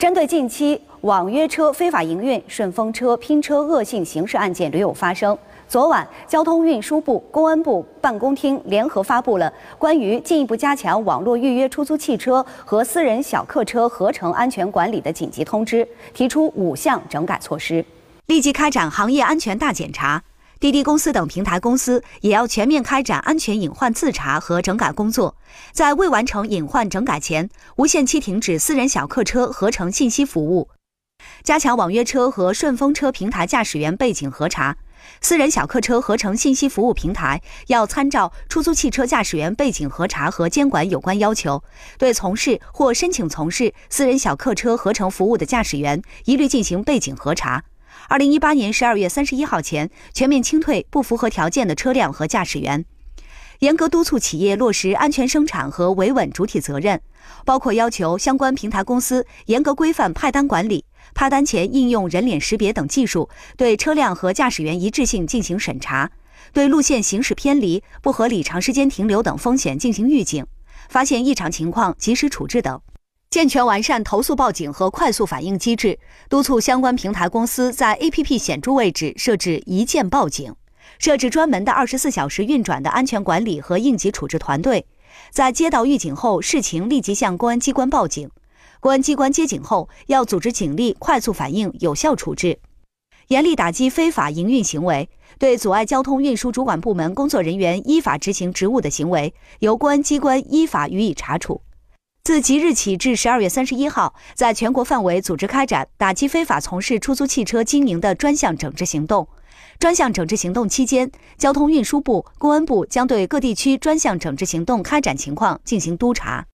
针对近期网约车非法营运、顺风车拼车恶性刑事案件屡有发生，昨晚交通运输部、公安部办公厅联合发布了关于进一步加强网络预约出租汽车和私人小客车合成安全管理的紧急通知，提出五项整改措施，立即开展行业安全大检查。滴滴公司等平台公司也要全面开展安全隐患自查和整改工作，在未完成隐患整改前，无限期停止私人小客车合成信息服务，加强网约车和顺风车平台驾驶员背景核查。私人小客车合成信息服务平台要参照出租汽车驾驶员背景核查和监管有关要求，对从事或申请从事私人小客车合成服务的驾驶员一律进行背景核查。二零一八年十二月三十一号前，全面清退不符合条件的车辆和驾驶员，严格督促企业落实安全生产和维稳主体责任，包括要求相关平台公司严格规范派单管理，派单前应用人脸识别等技术对车辆和驾驶员一致性进行审查，对路线行驶偏离、不合理长时间停留等风险进行预警，发现异常情况及时处置等。健全完善投诉报警和快速反应机制，督促相关平台公司在 APP 显著位置设置一键报警，设置专门的二十四小时运转的安全管理和应急处置团队，在接到预警后视情立即向公安机关报警，公安机关接警后要组织警力快速反应、有效处置，严厉打击非法营运行为，对阻碍交通运输主管部门工作人员依法执行职务的行为，由公安机关依法予以查处。自即日起至十二月三十一号，在全国范围组织开展打击非法从事出租汽车经营的专项整治行动。专项整治行动期间，交通运输部、公安部将对各地区专项整治行动开展情况进行督查。